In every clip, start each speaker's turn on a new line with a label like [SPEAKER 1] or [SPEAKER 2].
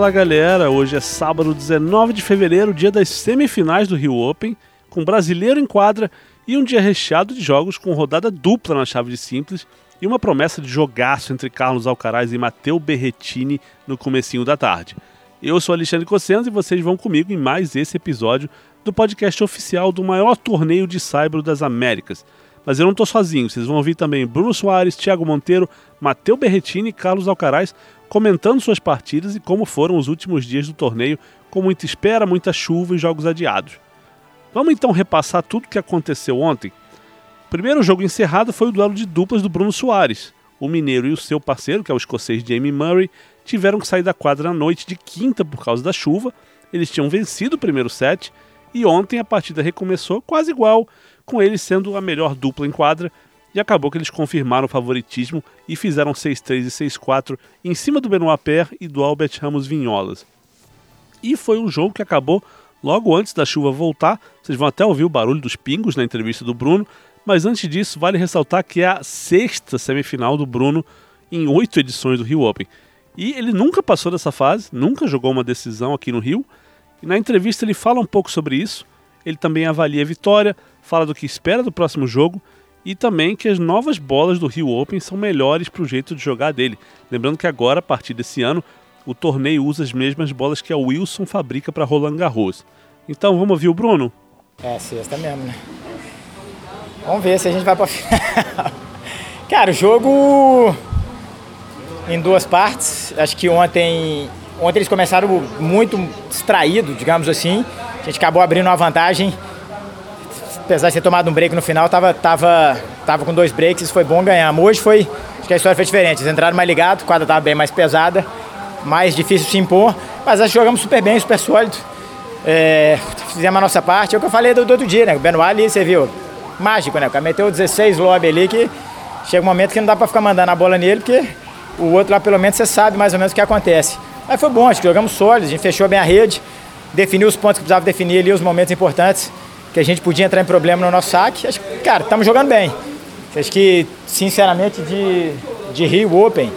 [SPEAKER 1] Fala galera, hoje é sábado 19 de fevereiro, dia das semifinais do Rio Open, com brasileiro em quadra e um dia recheado de jogos com rodada dupla na chave de simples e uma promessa de jogaço entre Carlos Alcaraz e Matteo Berretini no comecinho da tarde. Eu sou Alexandre Cossenza e vocês vão comigo em mais esse episódio do podcast oficial do maior torneio de saibro das Américas. Mas eu não estou sozinho, vocês vão ouvir também Bruno Soares, Thiago Monteiro, Matteo Berretini e Carlos Alcaraz comentando suas partidas e como foram os últimos dias do torneio, com muita espera, muita chuva e jogos adiados. Vamos então repassar tudo o que aconteceu ontem. O primeiro jogo encerrado foi o duelo de duplas do Bruno Soares. O mineiro e o seu parceiro, que é o escocês Jamie Murray, tiveram que sair da quadra na noite de quinta por causa da chuva. Eles tinham vencido o primeiro set e ontem a partida recomeçou quase igual, com eles sendo a melhor dupla em quadra, e acabou que eles confirmaram o favoritismo e fizeram 6-3 e 6-4 em cima do Benoit Paire e do Albert Ramos Vinholas. E foi um jogo que acabou logo antes da chuva voltar. Vocês vão até ouvir o barulho dos pingos na entrevista do Bruno. Mas antes disso, vale ressaltar que é a sexta semifinal do Bruno em oito edições do Rio Open. E ele nunca passou dessa fase, nunca jogou uma decisão aqui no Rio. E na entrevista ele fala um pouco sobre isso. Ele também avalia a vitória, fala do que espera do próximo jogo e também que as novas bolas do Rio Open são melhores para o jeito de jogar dele. Lembrando que agora, a partir desse ano, o torneio usa as mesmas bolas que a Wilson fabrica para Roland Garros. Então vamos ouvir o Bruno?
[SPEAKER 2] É, sexta mesmo, né? Vamos ver se a gente vai para final. Cara, o jogo em duas partes. Acho que ontem, ontem eles começaram muito distraído, digamos assim. A gente acabou abrindo uma vantagem apesar de ter tomado um break no final, tava, tava, tava com dois breaks, isso foi bom ganhar. Hoje foi, acho que a história foi diferente. Eles entraram mais ligados, a quadra estava bem mais pesada, mais difícil de se impor, mas acho que jogamos super bem, super sólido. É, fizemos a nossa parte, é o que eu falei do, do outro dia, né? O Benoit ali, você viu, mágico, né? O cara meteu 16 lobby ali que chega um momento que não dá para ficar mandando a bola nele, porque o outro lá pelo menos você sabe mais ou menos o que acontece. Mas foi bom, acho que jogamos sólidos, a gente fechou bem a rede, definiu os pontos que precisava definir ali, os momentos importantes que a gente podia entrar em problema no nosso saque. Acho que, cara, estamos jogando bem. Acho que, sinceramente, de, de Rio Open,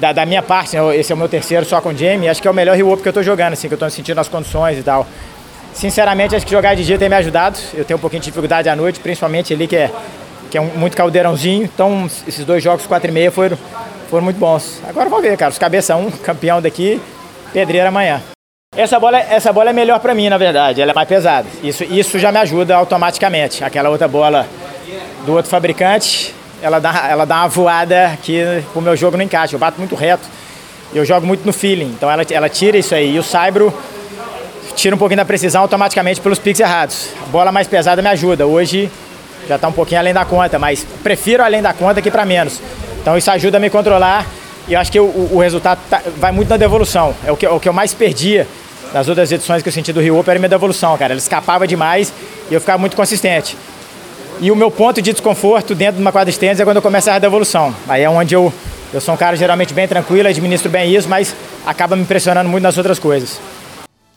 [SPEAKER 2] da, da, minha parte, né, esse é o meu terceiro só com o Jamie, acho que é o melhor Rio Open que eu estou jogando, assim, que eu estou sentindo as condições e tal. Sinceramente, acho que jogar de dia tem me ajudado. Eu tenho um pouquinho de dificuldade à noite, principalmente ali que é, que é um, muito caldeirãozinho. Então, esses dois jogos, 4 e meia, foram, foram muito bons. Agora vamos ver, cara. Os cabeça um, campeão daqui, pedreira amanhã. Essa bola, essa bola é melhor para mim, na verdade. Ela é mais pesada. Isso, isso já me ajuda automaticamente. Aquela outra bola do outro fabricante, ela dá, ela dá uma voada que o meu jogo não encaixa. Eu bato muito reto. Eu jogo muito no feeling. Então ela, ela tira isso aí. E o Saibro tira um pouquinho da precisão automaticamente pelos piques errados. A bola mais pesada me ajuda. Hoje já está um pouquinho além da conta, mas prefiro além da conta que para menos. Então isso ajuda a me controlar e eu acho que o, o resultado tá, vai muito na devolução. É o que, é o que eu mais perdia nas outras edições que eu senti do Rio Open era minha devolução, cara. Ela escapava demais e eu ficava muito consistente. E o meu ponto de desconforto dentro de uma quadra tênis é quando eu começo a devolução. Aí é onde eu, eu sou um cara geralmente bem tranquilo, administro bem isso, mas acaba me impressionando muito nas outras coisas.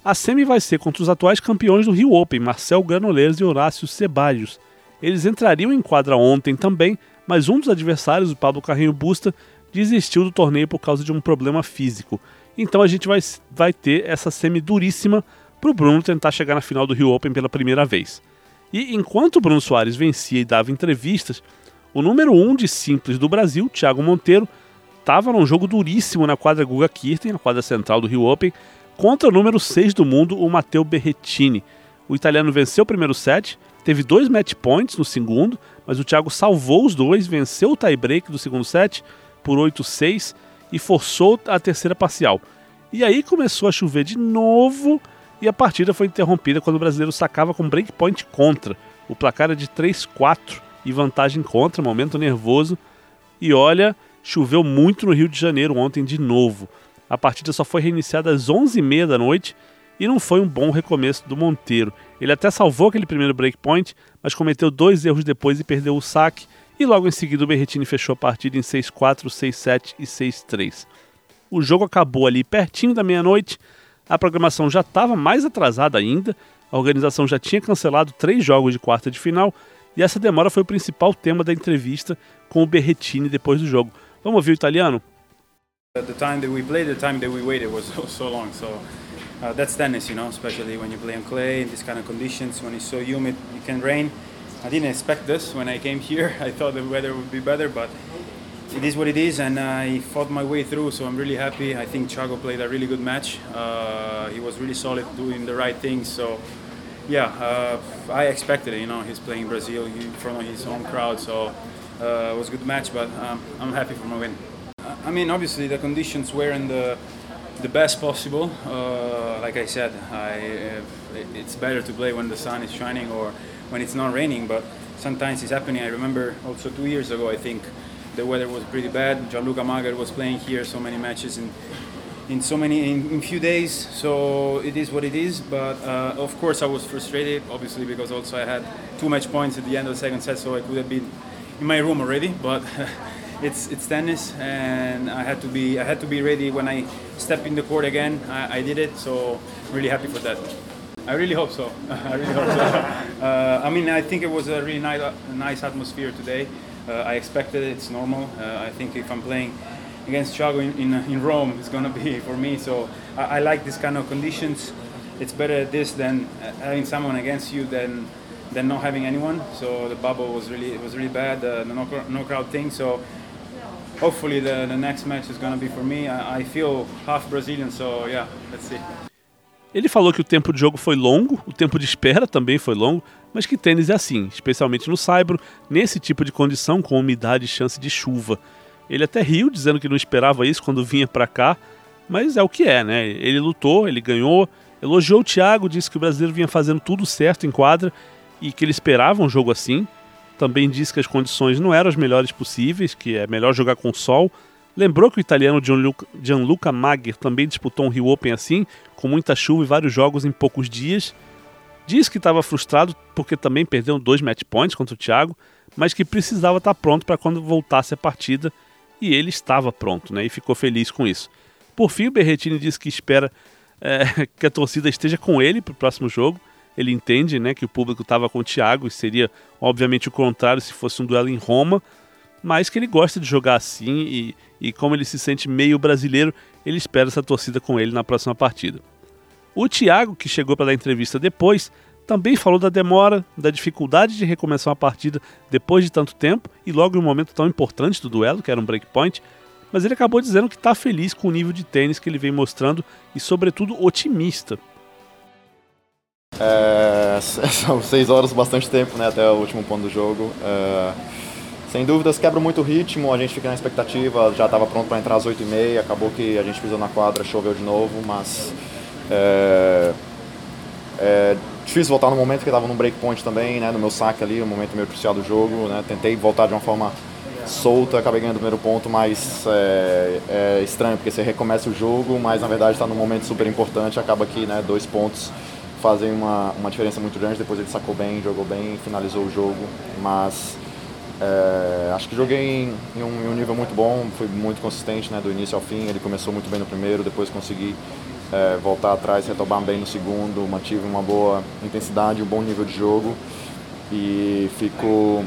[SPEAKER 1] A semi vai ser contra os atuais campeões do Rio Open, Marcel Granollers e Horácio Ceballos. Eles entrariam em quadra ontem também, mas um dos adversários, o Pablo Carrinho Busta, desistiu do torneio por causa de um problema físico. Então a gente vai, vai ter essa semi duríssima para o Bruno tentar chegar na final do Rio Open pela primeira vez. E enquanto o Bruno Soares vencia e dava entrevistas, o número 1 um de simples do Brasil, Thiago Monteiro, estava num jogo duríssimo na quadra Guga Kirten, na quadra central do Rio Open, contra o número 6 do mundo, o Matteo Berrettini. O italiano venceu o primeiro set, teve dois match points no segundo, mas o Thiago salvou os dois, venceu o tie-break do segundo set por 8-6 e forçou a terceira parcial. E aí começou a chover de novo e a partida foi interrompida quando o brasileiro sacava com breakpoint contra. O placar era de 3-4 e vantagem contra, momento nervoso. E olha, choveu muito no Rio de Janeiro ontem de novo. A partida só foi reiniciada às 11h30 da noite e não foi um bom recomeço do Monteiro. Ele até salvou aquele primeiro breakpoint, mas cometeu dois erros depois e perdeu o saque e logo em seguida o Berretini fechou a partida em 6-4, 6-7 e 6-3. O jogo acabou ali pertinho da meia-noite, a programação já estava mais atrasada ainda, a organização já tinha cancelado três jogos de quarta de final e essa demora foi o principal tema da entrevista com o Berretini depois do jogo. Vamos ouvir o italiano?
[SPEAKER 3] The time that we played, the time that we waited was so, long. So uh, that's tennis, you know, especially when you play on clay in these kind of conditions, when it's so humid, it can rain. I didn't expect this when I came here. I thought the weather would be better, but it is what it is, and I fought my way through. So I'm really happy. I think Chago played a really good match. Uh, he was really solid, doing the right things. So yeah, uh, I expected it. You know, he's playing Brazil in front of his own crowd, so uh, it was a good match. But um, I'm happy for my win. I mean, obviously the conditions were in the the best possible. Uh, like I said, I, uh, it's better to play when the sun is shining or when it's not raining. But sometimes it's happening. I remember also two years ago. I think the weather was pretty bad. Gianluca Mager was playing here so many matches in in so many in, in few days. So it is what it is. But uh, of course, I was frustrated, obviously, because also I had too much points at the end of the second set, so I could have been in my room already. But it's it's tennis, and I had to be I had to be ready when I step in the court again. I, I did it, so really happy for that. I really hope so. I really hope so. Uh, I mean, I think it was a really nice, nice atmosphere today. Uh, I expected it. It's normal. Uh, I think if I'm playing against Thiago in, in, in Rome, it's gonna be for me. So I, I, like this kind of conditions. It's better this than having someone against you than than not having anyone. So the bubble was really it was really bad. the no, no crowd thing. So hopefully the, the next match is gonna be for me. I, I feel half Brazilian, so yeah, let's see.
[SPEAKER 1] Ele falou que o tempo de jogo foi longo, o tempo de espera também foi longo, mas que tênis é assim, especialmente no saibro, nesse tipo de condição com umidade e chance de chuva. Ele até riu dizendo que não esperava isso quando vinha para cá, mas é o que é, né? Ele lutou, ele ganhou, elogiou o Thiago, disse que o brasileiro vinha fazendo tudo certo em quadra e que ele esperava um jogo assim. Também disse que as condições não eram as melhores possíveis, que é melhor jogar com sol, Lembrou que o italiano Gianluca, Gianluca Magher também disputou um Rio Open assim, com muita chuva e vários jogos em poucos dias. Diz que estava frustrado porque também perdeu dois match points contra o Thiago, mas que precisava estar pronto para quando voltasse a partida, e ele estava pronto, né? E ficou feliz com isso. Por fim, o Berretini disse que espera é, que a torcida esteja com ele para o próximo jogo. Ele entende né, que o público estava com o Thiago e seria, obviamente, o contrário se fosse um duelo em Roma, mas que ele gosta de jogar assim e, e como ele se sente meio brasileiro, ele espera essa torcida com ele na próxima partida. O Thiago, que chegou para dar entrevista depois, também falou da demora, da dificuldade de recomeçar uma partida depois de tanto tempo e logo em um momento tão importante do duelo, que era um breakpoint, mas ele acabou dizendo que está feliz com o nível de tênis que ele vem mostrando e, sobretudo, otimista.
[SPEAKER 4] É, são seis horas, bastante tempo, né, até o último ponto do jogo. É sem dúvidas quebra muito o ritmo, a gente fica na expectativa, já estava pronto para entrar às 8h30, acabou que a gente pisou na quadra, choveu de novo, mas é, é difícil voltar no momento que estava no breakpoint também, né, no meu saque ali, o momento meio crucial do jogo, né, tentei voltar de uma forma solta, acabei ganhando o primeiro ponto, mas é, é estranho porque você recomeça o jogo, mas na verdade está num momento super importante, acaba que né, dois pontos fazem uma, uma diferença muito grande, depois ele sacou bem, jogou bem, finalizou o jogo, mas é, acho que joguei em, em, um, em, um, nível muito bom, fui muito consistente né, do início ao fim. Ele começou muito bem no primeiro, depois consegui é, voltar atrás, retomar bem no segundo, mantive uma boa intensidade, um bom nível de jogo e fico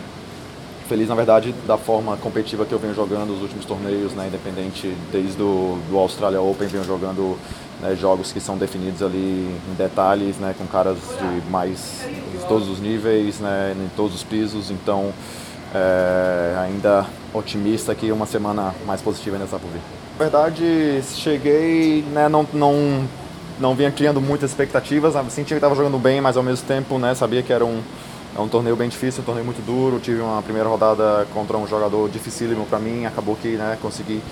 [SPEAKER 4] feliz, na verdade, da forma competitiva que eu venho jogando os últimos torneios, né, independente desde o do Australia Open, venho jogando né, jogos que são definidos ali em detalhes, né, com caras de mais de todos os níveis, né, em todos os pisos, então é, ainda otimista que uma semana mais positiva nessa por vir. Na verdade, cheguei, né, não, não, não vinha criando muitas expectativas, sentia que estava jogando bem, mas ao mesmo tempo né, sabia que era um, é um torneio bem difícil, um torneio muito duro. Tive uma primeira rodada contra um jogador dificílimo para mim, acabou que né, consegui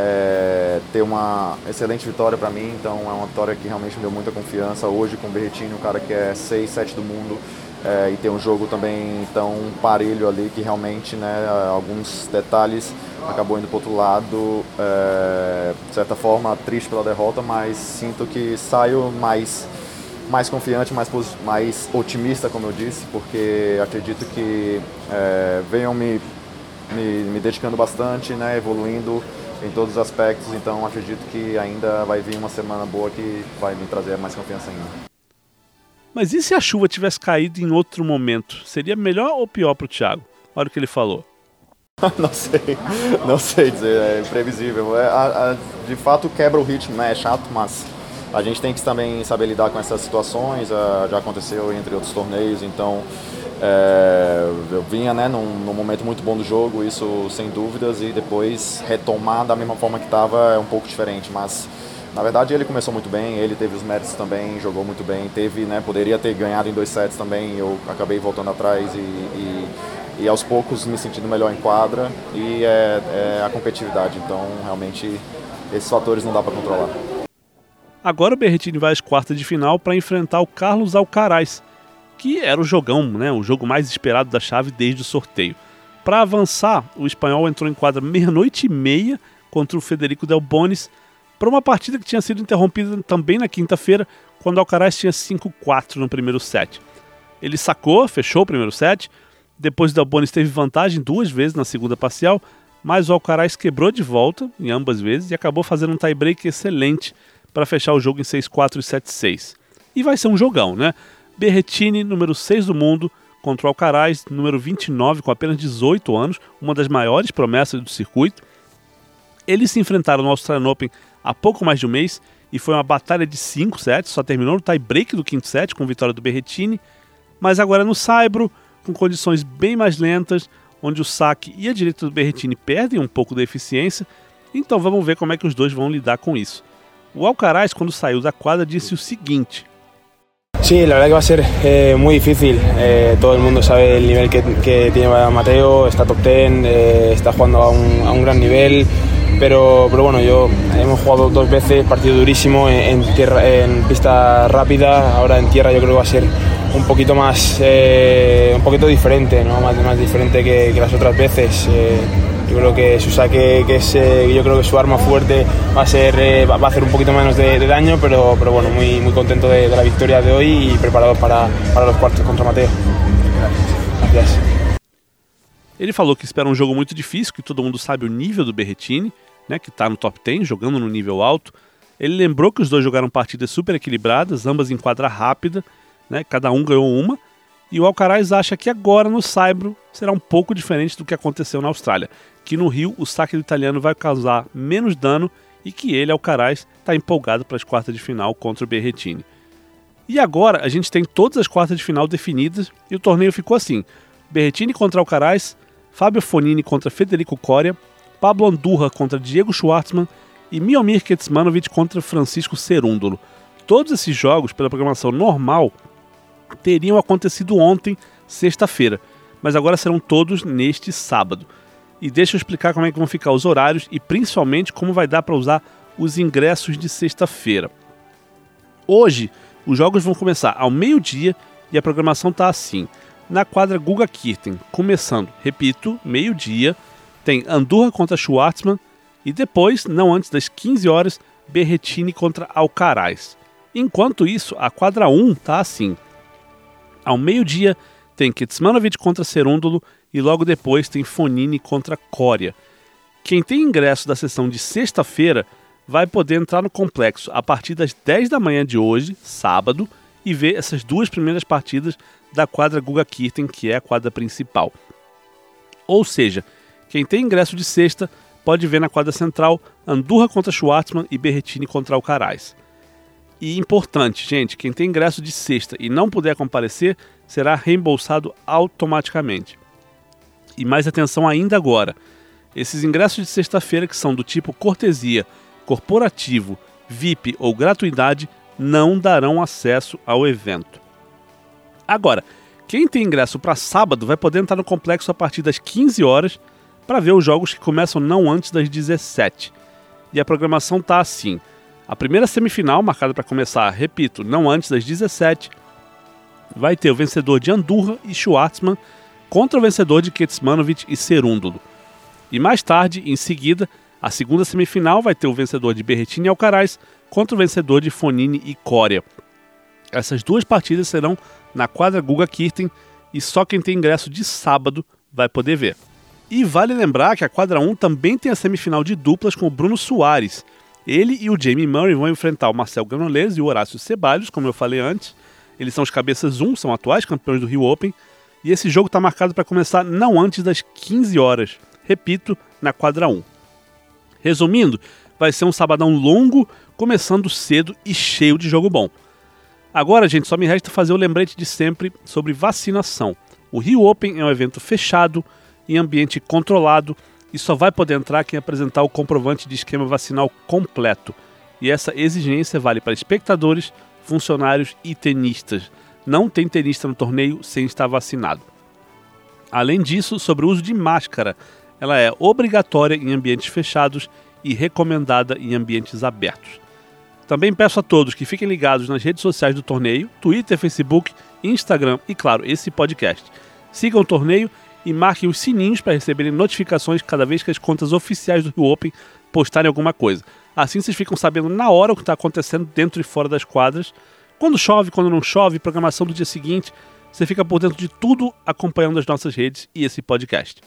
[SPEAKER 4] é, ter uma excelente vitória para mim, então é uma vitória que realmente me deu muita confiança. Hoje com o Berretini, um cara que é 6, 7 do mundo, é, e tem um jogo também tão parelho ali que realmente né, alguns detalhes acabou indo para outro lado, é, de certa forma triste pela derrota, mas sinto que saio mais mais confiante, mais, mais otimista, como eu disse, porque acredito que é, venham me, me, me dedicando bastante, né, evoluindo em todos os aspectos, então acredito que ainda vai vir uma semana boa que vai me trazer mais confiança ainda.
[SPEAKER 1] Mas e se a chuva tivesse caído em outro momento? Seria melhor ou pior para o Thiago? Olha o que ele falou.
[SPEAKER 4] não sei, não sei dizer, é imprevisível. É, a, a, de fato quebra o ritmo, né? É chato, mas a gente tem que também saber lidar com essas situações. Uh, já aconteceu entre outros torneios, então é, eu vinha né, num, num, momento muito bom do jogo, isso sem dúvidas, e depois retomar da mesma forma que estava é um pouco diferente, mas na verdade ele começou muito bem, ele teve os méritos também, jogou muito bem, teve, né, poderia ter ganhado em dois sets também, eu acabei voltando atrás e, e, e aos poucos me sentindo melhor em quadra e é, é a competitividade, então realmente esses fatores não dá para controlar.
[SPEAKER 1] Agora o Berretini vai às quartas de final para enfrentar o Carlos Alcaraz, que era o jogão, né, o jogo mais esperado da chave desde o sorteio. Para avançar, o espanhol entrou em quadra meia-noite e meia contra o Federico Del Bonis para uma partida que tinha sido interrompida também na quinta-feira, quando Alcaraz tinha 5-4 no primeiro set. Ele sacou, fechou o primeiro set, depois Del teve vantagem duas vezes na segunda parcial, mas o Alcaraz quebrou de volta em ambas vezes e acabou fazendo um tie-break excelente para fechar o jogo em 6-4 e 7-6. E vai ser um jogão, né? Berretini, número 6 do mundo, contra o Alcaraz, número 29, com apenas 18 anos, uma das maiores promessas do circuito. Eles se enfrentaram no Australian Open há pouco mais de um mês e foi uma batalha de 5 sets, só terminou no tie-break do quinto set com vitória do Berretini, mas agora no Saibro, com condições bem mais lentas, onde o saque e a direita do Berretini perdem um pouco da eficiência, então vamos ver como é que os dois vão lidar com isso. O Alcaraz, quando saiu da quadra, disse o seguinte:
[SPEAKER 5] Sí, la verdad que va a ser eh, muy difícil. Eh, todo el mundo sabe el nivel que, tiene Mateo, está top 10, eh, está jugando a un, a un, gran nivel. Pero, pero bueno, yo hemos jugado dos veces, partido durísimo en, tierra, en pista rápida. Ahora en tierra yo creo que va a ser un poquito más, un poquito diferente, ¿no? más, más diferente que, las otras veces. Yo creo que su saque, que es, eh, yo creo que su arma fuerte va a ser, eh, va a hacer un poquito menos de, de daño, pero, pero, bueno, muy, muy contento de, de, la victoria de hoy y preparado para, para los cuartos contra Mateo. Gracias.
[SPEAKER 1] Ele falou que espera um jogo muito difícil, que todo mundo sabe o nível do Berretini, né, que está no top 10, jogando no nível alto. Ele lembrou que os dois jogaram partidas super equilibradas, ambas em quadra rápida, né, cada um ganhou uma, e o Alcaraz acha que agora no Saibro será um pouco diferente do que aconteceu na Austrália, que no Rio o saque do italiano vai causar menos dano e que ele, Alcaraz, está empolgado para as quartas de final contra o Berretini. E agora a gente tem todas as quartas de final definidas e o torneio ficou assim: Berretini contra Alcaraz, Fábio Fonini contra Federico Coria, Pablo Andurra contra Diego Schwartzman e Miomir Ketsmanovic contra Francisco Cerúndolo. Todos esses jogos, pela programação normal, teriam acontecido ontem, sexta-feira, mas agora serão todos neste sábado. E deixa eu explicar como é que vão ficar os horários e principalmente como vai dar para usar os ingressos de sexta-feira. Hoje, os jogos vão começar ao meio-dia e a programação está assim. Na quadra Guga Kirten, começando, repito, meio-dia, tem Andorra contra Schwartzman e depois, não antes das 15 horas, Berretini contra Alcaraz. Enquanto isso, a quadra 1 está assim. Ao meio-dia, tem Kitsmanovic contra Cerúndolo e logo depois tem Fonini contra Coria. Quem tem ingresso da sessão de sexta-feira vai poder entrar no complexo a partir das 10 da manhã de hoje, sábado, e ver essas duas primeiras partidas da quadra Guga Kirten, que é a quadra principal. Ou seja, quem tem ingresso de sexta pode ver na quadra central Andurra contra Schwartzman e Berretini contra Alcaraz. E importante, gente, quem tem ingresso de sexta e não puder comparecer será reembolsado automaticamente. E mais atenção ainda agora: esses ingressos de sexta-feira, que são do tipo cortesia, corporativo, VIP ou gratuidade, não darão acesso ao evento. Agora, quem tem ingresso para sábado vai poder entrar no complexo a partir das 15 horas para ver os jogos que começam não antes das 17. E a programação tá assim: a primeira semifinal, marcada para começar, repito, não antes das 17, vai ter o vencedor de Andurra e Schwartzman contra o vencedor de Ketsmanovic e Cerúndolo. E mais tarde, em seguida, a segunda semifinal vai ter o vencedor de Berretini e Alcaraz contra o vencedor de Fonini e Coria. Essas duas partidas serão na quadra Guga Kirten e só quem tem ingresso de sábado vai poder ver. E vale lembrar que a quadra 1 também tem a semifinal de duplas com o Bruno Soares. Ele e o Jamie Murray vão enfrentar o Marcel Ganolese e o Horácio Ceballos, como eu falei antes. Eles são os cabeças 1, são atuais campeões do Rio Open. E esse jogo está marcado para começar não antes das 15 horas. repito, na quadra 1. Resumindo, vai ser um sabadão longo, começando cedo e cheio de jogo bom. Agora, gente, só me resta fazer o lembrete de sempre sobre vacinação. O Rio Open é um evento fechado, em ambiente controlado, e só vai poder entrar quem apresentar o comprovante de esquema vacinal completo. E essa exigência vale para espectadores, funcionários e tenistas. Não tem tenista no torneio sem estar vacinado. Além disso, sobre o uso de máscara, ela é obrigatória em ambientes fechados e recomendada em ambientes abertos. Também peço a todos que fiquem ligados nas redes sociais do torneio, Twitter, Facebook, Instagram e, claro, esse podcast. Sigam o torneio e marquem os sininhos para receberem notificações cada vez que as contas oficiais do Rio Open postarem alguma coisa. Assim vocês ficam sabendo na hora o que está acontecendo dentro e fora das quadras. Quando chove, quando não chove, programação do dia seguinte. Você fica por dentro de tudo acompanhando as nossas redes e esse podcast.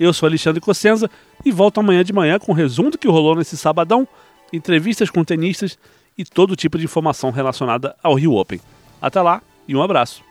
[SPEAKER 1] Eu sou Alexandre Cossenza e volto amanhã de manhã com o resumo do que rolou nesse sabadão, entrevistas com tenistas e todo tipo de informação relacionada ao Rio Open. Até lá e um abraço.